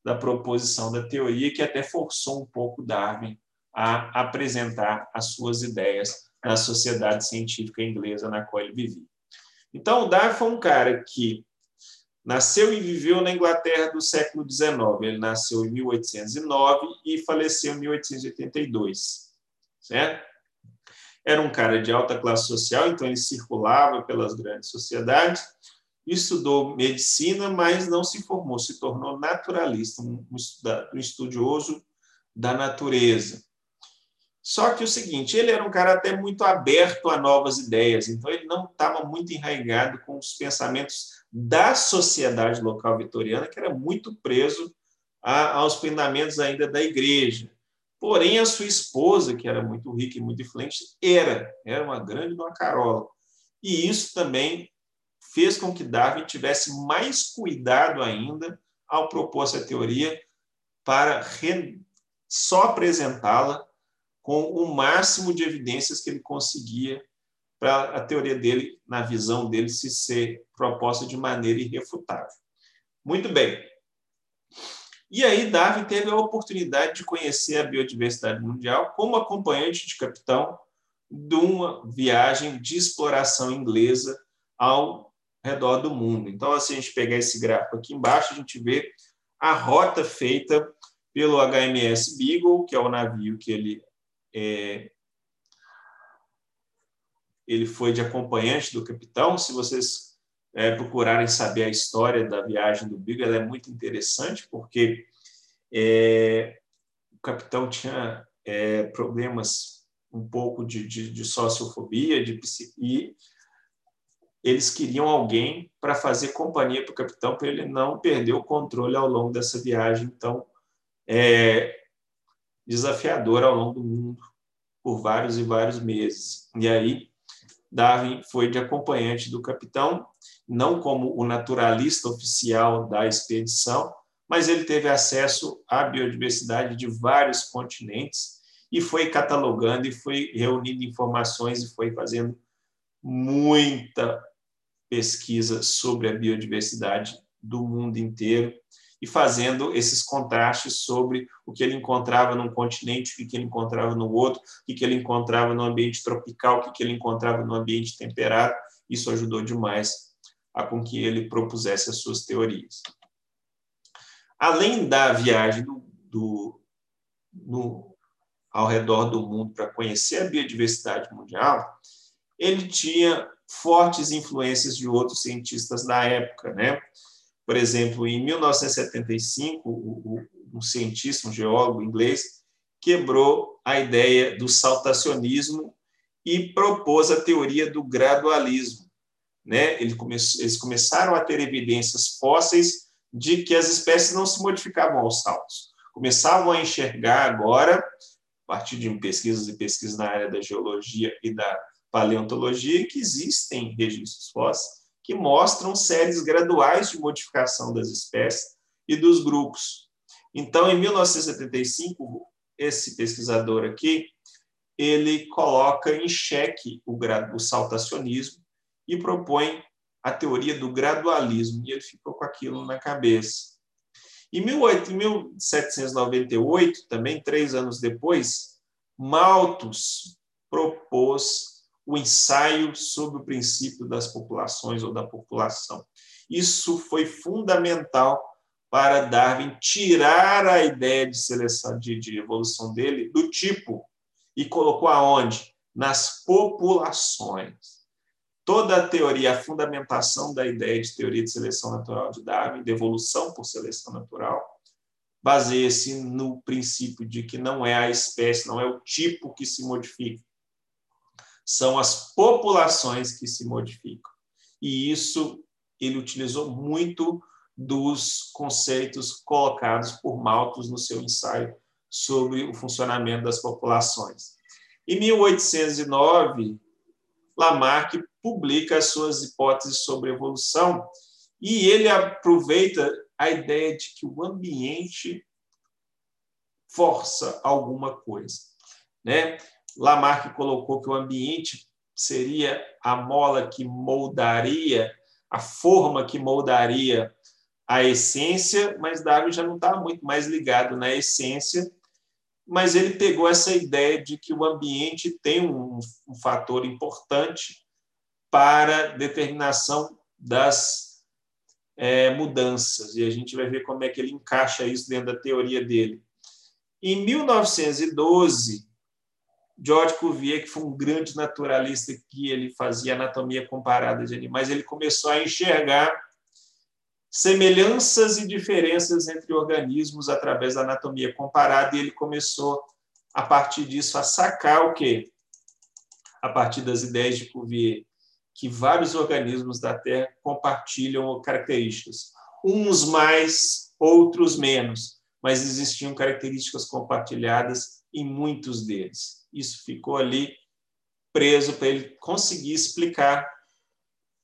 da proposição da teoria, que até forçou um pouco Darwin a apresentar as suas ideias na sociedade científica inglesa na qual ele vivia. Então, o Darwin foi um cara que nasceu e viveu na Inglaterra do século XIX. Ele nasceu em 1809 e faleceu em 1882, certo? Era um cara de alta classe social, então ele circulava pelas grandes sociedades, estudou medicina, mas não se formou, se tornou naturalista, um estudioso da natureza. Só que o seguinte, ele era um cara até muito aberto a novas ideias, então ele não estava muito enraizado com os pensamentos da sociedade local vitoriana, que era muito preso a, aos fundamentos ainda da igreja. Porém, a sua esposa, que era muito rica e muito influente, era, era uma grande uma carola. E isso também fez com que Darwin tivesse mais cuidado ainda ao propor essa teoria para só apresentá-la com o máximo de evidências que ele conseguia para a teoria dele, na visão dele, se ser proposta de maneira irrefutável. Muito bem. E aí Darwin teve a oportunidade de conhecer a biodiversidade mundial como acompanhante de capitão de uma viagem de exploração inglesa ao redor do mundo. Então, se a gente pegar esse gráfico aqui embaixo, a gente vê a rota feita pelo HMS Beagle, que é o navio que ele é, ele foi de acompanhante do capitão. Se vocês é, procurarem saber a história da viagem do Beagle, ela é muito interessante, porque é, o capitão tinha é, problemas um pouco de, de, de sociofobia, de e eles queriam alguém para fazer companhia para o capitão, para ele não perder o controle ao longo dessa viagem. Então, é, desafiador ao longo do mundo por vários e vários meses. E aí, Darwin foi de acompanhante do capitão, não como o naturalista oficial da expedição, mas ele teve acesso à biodiversidade de vários continentes e foi catalogando e foi reunindo informações e foi fazendo muita pesquisa sobre a biodiversidade do mundo inteiro e fazendo esses contrastes sobre o que ele encontrava num continente, o que ele encontrava no outro, o que ele encontrava no ambiente tropical, o que ele encontrava no ambiente temperado. Isso ajudou demais a com que ele propusesse as suas teorias. Além da viagem do, do no, ao redor do mundo para conhecer a biodiversidade mundial, ele tinha fortes influências de outros cientistas da época, né? Por exemplo, em 1975, um cientista, um geólogo inglês, quebrou a ideia do saltacionismo e propôs a teoria do gradualismo. Né? Eles começaram a ter evidências fósseis de que as espécies não se modificavam aos saltos. Começavam a enxergar agora, a partir de pesquisas e pesquisas na área da geologia e da paleontologia, que existem registros fósseis que mostram séries graduais de modificação das espécies e dos grupos. Então, em 1975, esse pesquisador aqui, ele coloca em xeque o, o saltacionismo e propõe a teoria do gradualismo, e ele ficou com aquilo na cabeça. Em 1798, também três anos depois, Malthus propôs o ensaio sobre o princípio das populações ou da população. Isso foi fundamental para Darwin tirar a ideia de seleção de, de evolução dele do tipo e colocou aonde? Nas populações. Toda a teoria, a fundamentação da ideia de teoria de seleção natural de Darwin, de evolução por seleção natural, baseia-se no princípio de que não é a espécie, não é o tipo que se modifica, são as populações que se modificam. E isso ele utilizou muito dos conceitos colocados por Malthus no seu ensaio sobre o funcionamento das populações. Em 1809, Lamarck publica as suas hipóteses sobre evolução e ele aproveita a ideia de que o ambiente força alguma coisa, né? Lamarck colocou que o ambiente seria a mola que moldaria, a forma que moldaria a essência, mas Darwin já não está muito mais ligado na essência, mas ele pegou essa ideia de que o ambiente tem um, um fator importante para determinação das é, mudanças, e a gente vai ver como é que ele encaixa isso dentro da teoria dele. Em 1912, George Cuvier, que foi um grande naturalista que ele fazia anatomia comparada de animais, ele começou a enxergar semelhanças e diferenças entre organismos através da anatomia comparada e ele começou a partir disso a sacar o quê? A partir das ideias de Cuvier, que vários organismos da Terra compartilham características, uns mais, outros menos, mas existiam características compartilhadas em muitos deles isso ficou ali preso para ele conseguir explicar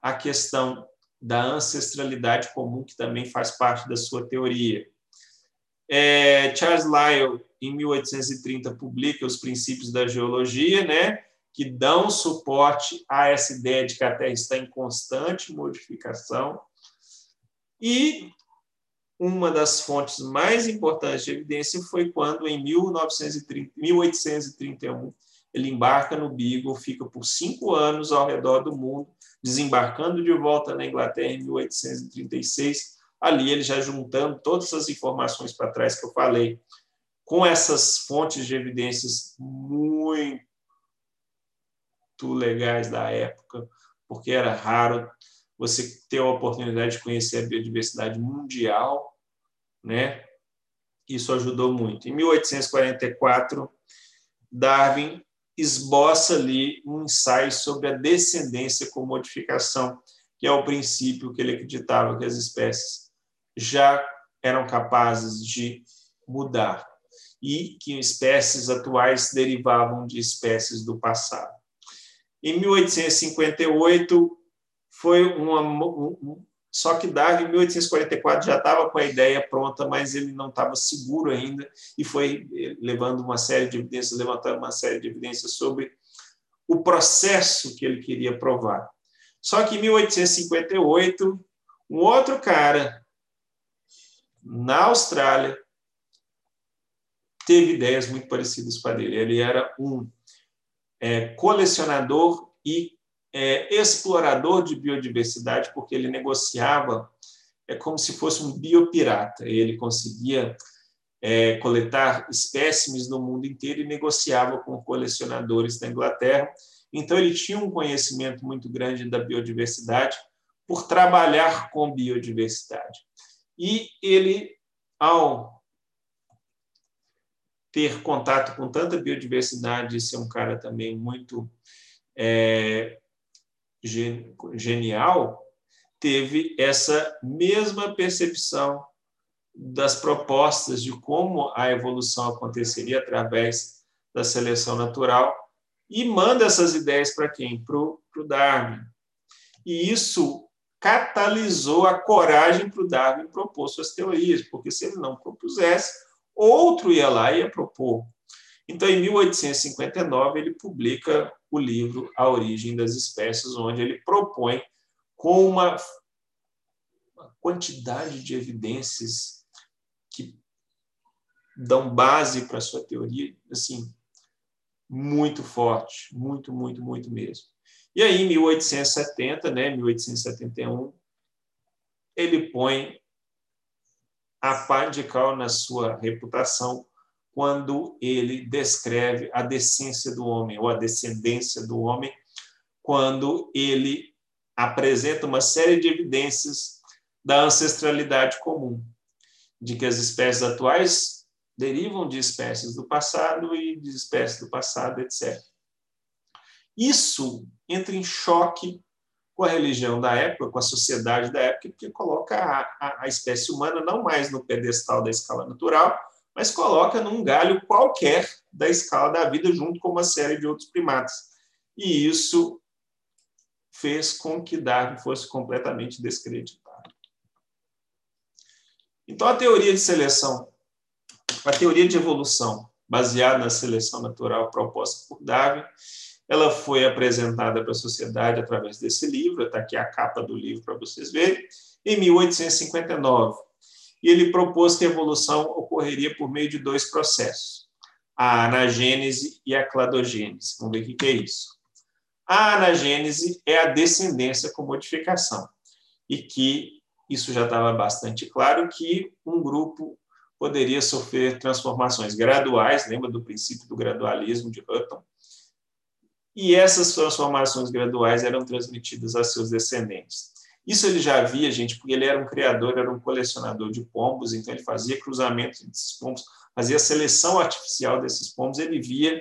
a questão da ancestralidade comum, que também faz parte da sua teoria. É, Charles Lyell, em 1830, publica os princípios da geologia, né, que dão suporte a essa ideia de que a Terra está em constante modificação. E uma das fontes mais importantes de evidência foi quando, em 1930, 1831, ele embarca no Beagle, fica por cinco anos ao redor do mundo, desembarcando de volta na Inglaterra em 1836. Ali, ele já juntando todas as informações para trás que eu falei, com essas fontes de evidências muito legais da época, porque era raro você ter a oportunidade de conhecer a biodiversidade mundial, né? Isso ajudou muito. Em 1844, Darwin esboça ali um ensaio sobre a descendência com modificação, que é o princípio que ele acreditava que as espécies já eram capazes de mudar e que espécies atuais derivavam de espécies do passado. Em 1858, foi uma, um, só que Darwin, em 1844, já estava com a ideia pronta, mas ele não estava seguro ainda e foi eh, levando uma série de evidências, levantando uma série de evidências sobre o processo que ele queria provar. Só que em 1858, um outro cara na Austrália teve ideias muito parecidas com a dele. Ele era um é, colecionador e é, explorador de biodiversidade, porque ele negociava é como se fosse um biopirata. Ele conseguia é, coletar espécimes no mundo inteiro e negociava com colecionadores da Inglaterra. Então, ele tinha um conhecimento muito grande da biodiversidade por trabalhar com biodiversidade. E ele, ao ter contato com tanta biodiversidade e ser um cara também muito é, genial teve essa mesma percepção das propostas de como a evolução aconteceria através da seleção natural e manda essas ideias para quem? Para o Darwin. E isso catalisou a coragem para o Darwin propor suas teorias, porque se ele não propusesse, outro ia lá e ia propor. Então, em 1859, ele publica o livro A Origem das Espécies, onde ele propõe, com uma quantidade de evidências que dão base para a sua teoria, assim, muito forte, muito, muito, muito mesmo. E aí, em 1870, né, 1871, ele põe a pá de cal na sua reputação quando ele descreve a decência do homem, ou a descendência do homem, quando ele apresenta uma série de evidências da ancestralidade comum, de que as espécies atuais derivam de espécies do passado e de espécies do passado, etc. Isso entra em choque com a religião da época, com a sociedade da época, porque coloca a, a, a espécie humana não mais no pedestal da escala natural, mas coloca num galho qualquer da escala da vida, junto com uma série de outros primatas. E isso fez com que Darwin fosse completamente descreditado. Então, a teoria de seleção, a teoria de evolução, baseada na seleção natural proposta por Darwin, ela foi apresentada para a sociedade através desse livro, está aqui a capa do livro para vocês verem, em 1859. E ele propôs que a evolução ocorreria por meio de dois processos, a anagênese e a cladogênese. Vamos ver o que é isso. A anagênese é a descendência com modificação, e que isso já estava bastante claro que um grupo poderia sofrer transformações graduais, lembra do princípio do gradualismo de Hutton, e essas transformações graduais eram transmitidas a seus descendentes. Isso ele já via, gente, porque ele era um criador, era um colecionador de pombos, então ele fazia cruzamento desses pombos, fazia seleção artificial desses pombos, ele via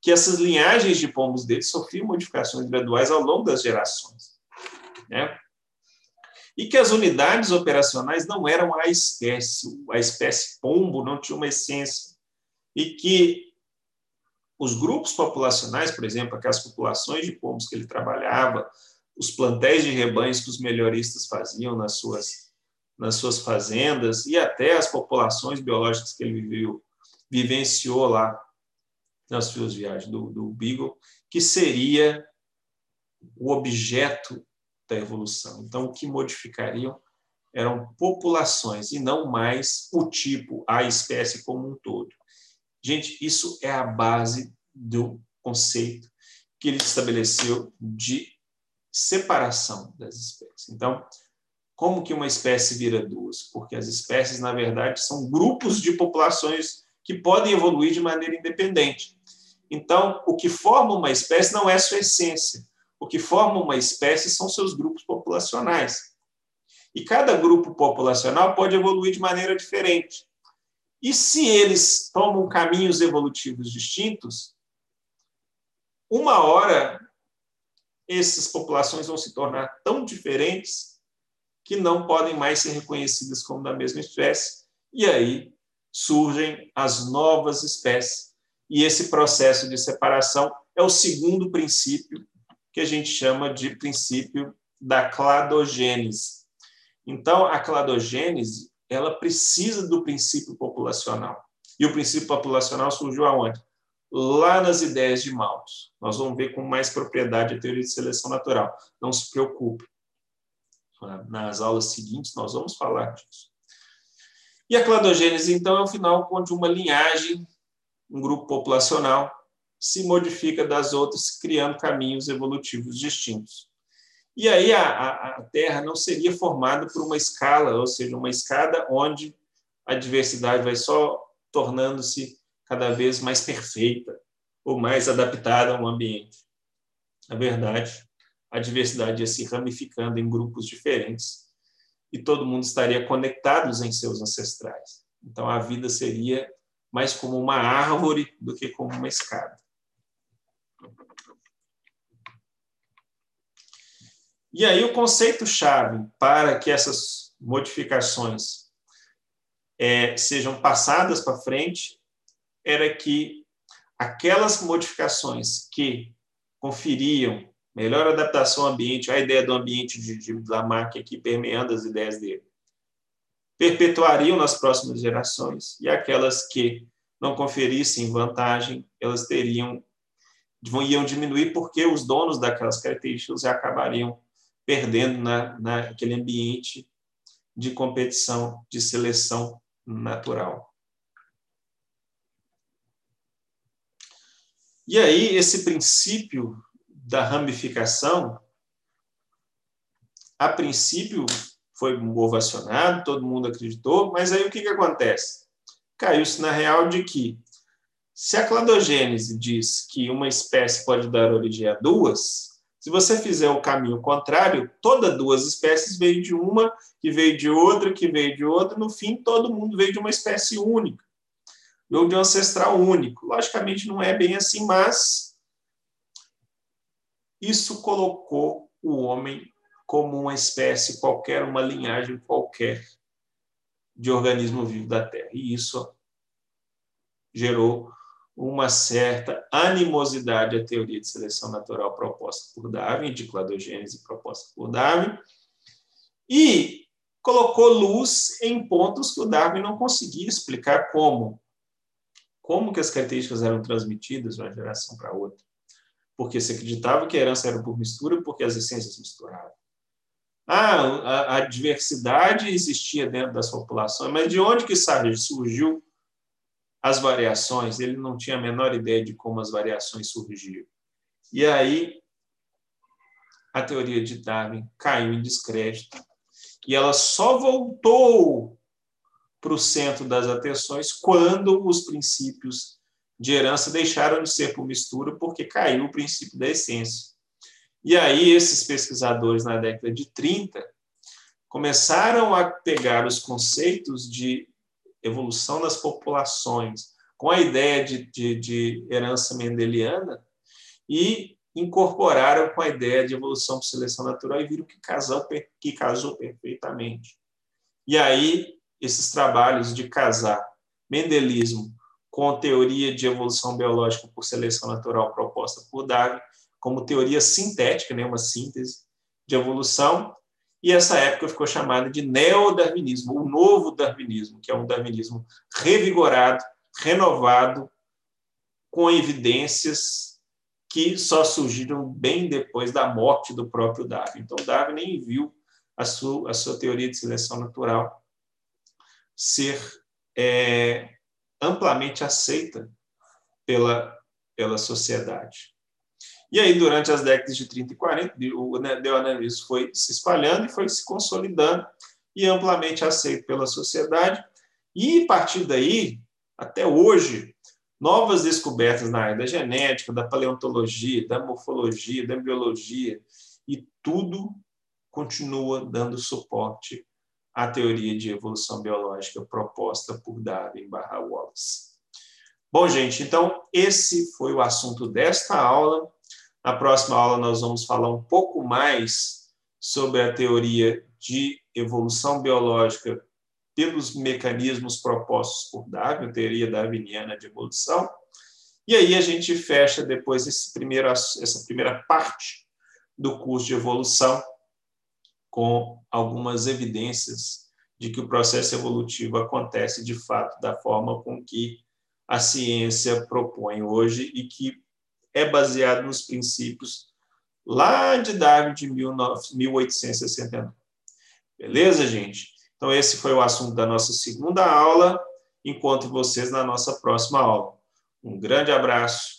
que essas linhagens de pombos dele sofriam modificações graduais ao longo das gerações. Né? E que as unidades operacionais não eram a espécie, a espécie pombo não tinha uma essência, e que os grupos populacionais, por exemplo, aquelas populações de pombos que ele trabalhava, os plantéis de rebanhos que os melhoristas faziam nas suas, nas suas fazendas e até as populações biológicas que ele viveu, vivenciou lá nas suas viagens do, do Beagle, que seria o objeto da evolução. Então, o que modificariam eram populações e não mais o tipo, a espécie como um todo. Gente, isso é a base do conceito que ele estabeleceu de separação das espécies. Então, como que uma espécie vira duas? Porque as espécies, na verdade, são grupos de populações que podem evoluir de maneira independente. Então, o que forma uma espécie não é sua essência. O que forma uma espécie são seus grupos populacionais. E cada grupo populacional pode evoluir de maneira diferente. E se eles tomam caminhos evolutivos distintos, uma hora essas populações vão se tornar tão diferentes que não podem mais ser reconhecidas como da mesma espécie, e aí surgem as novas espécies. E esse processo de separação é o segundo princípio que a gente chama de princípio da cladogênese. Então, a cladogênese ela precisa do princípio populacional. E o princípio populacional surgiu aonde? Lá nas ideias de Malthus. Nós vamos ver com mais propriedade a teoria de seleção natural. Não se preocupe. Nas aulas seguintes nós vamos falar disso. E a cladogênese, então, é o final onde uma linhagem, um grupo populacional, se modifica das outras, criando caminhos evolutivos distintos. E aí a, a, Terra não seria formada por uma escala, ou seja, uma escada onde a diversidade vai só tornando-se cada vez mais perfeita ou mais adaptada a um ambiente. Na verdade, a diversidade ia se ramificando em grupos diferentes e todo mundo estaria conectados em seus ancestrais. Então a vida seria mais como uma árvore do que como uma escada. E aí o conceito-chave para que essas modificações é, sejam passadas para frente era que aquelas modificações que conferiam melhor adaptação ao ambiente, a ideia do ambiente de, de Lamarck aqui permeando as ideias dele, perpetuariam nas próximas gerações e aquelas que não conferissem vantagem, elas teriam iam diminuir porque os donos daquelas características acabariam perdendo na, naquele ambiente de competição, de seleção natural. E aí, esse princípio da ramificação, a princípio foi ovacionado, todo mundo acreditou, mas aí o que, que acontece? Caiu-se na real de que, se a cladogênese diz que uma espécie pode dar origem a duas, se você fizer o caminho contrário, todas duas espécies veio de uma, que veio de outra, que veio de outra, no fim todo mundo veio de uma espécie única, ou de um ancestral único. Logicamente não é bem assim, mas isso colocou o homem como uma espécie qualquer, uma linhagem qualquer de organismo vivo da Terra. E isso gerou uma certa animosidade à teoria de seleção natural proposta por Darwin, de cladogênese proposta por Darwin, e colocou luz em pontos que o Darwin não conseguia explicar como. Como que as características eram transmitidas de uma geração para outra. Porque se acreditava que a herança era por mistura, porque as essências misturavam. Ah, a, a diversidade existia dentro das populações, mas de onde que surgiu as variações, ele não tinha a menor ideia de como as variações surgiam. E aí a teoria de Darwin caiu em descrédito e ela só voltou para o centro das atenções quando os princípios de herança deixaram de ser por mistura, porque caiu o princípio da essência. E aí esses pesquisadores na década de 30 começaram a pegar os conceitos de evolução das populações, com a ideia de, de, de herança mendeliana, e incorporaram com a ideia de evolução por seleção natural e viram que casou, que casou perfeitamente. E aí, esses trabalhos de casar mendelismo com teoria de evolução biológica por seleção natural proposta por Darwin, como teoria sintética, né, uma síntese de evolução, e essa época ficou chamada de neodarwinismo, o novo darwinismo, que é um darwinismo revigorado, renovado, com evidências que só surgiram bem depois da morte do próprio Darwin. Então, Darwin nem viu a sua, a sua teoria de seleção natural ser é, amplamente aceita pela, pela sociedade. E aí, durante as décadas de 30 e 40, o neoanalismo foi se espalhando e foi se consolidando e amplamente aceito pela sociedade. E, a partir daí, até hoje, novas descobertas na área da genética, da paleontologia, da morfologia, da biologia, e tudo continua dando suporte à teoria de evolução biológica proposta por Darwin barra Wallace. Bom, gente, então esse foi o assunto desta aula. Na próxima aula, nós vamos falar um pouco mais sobre a teoria de evolução biológica pelos mecanismos propostos por Darwin, a teoria darwiniana de evolução. E aí a gente fecha depois primeiro, essa primeira parte do curso de evolução com algumas evidências de que o processo evolutivo acontece de fato da forma com que a ciência propõe hoje e que é baseado nos princípios lá de Darwin de 1869. Beleza, gente? Então, esse foi o assunto da nossa segunda aula. Encontro vocês na nossa próxima aula. Um grande abraço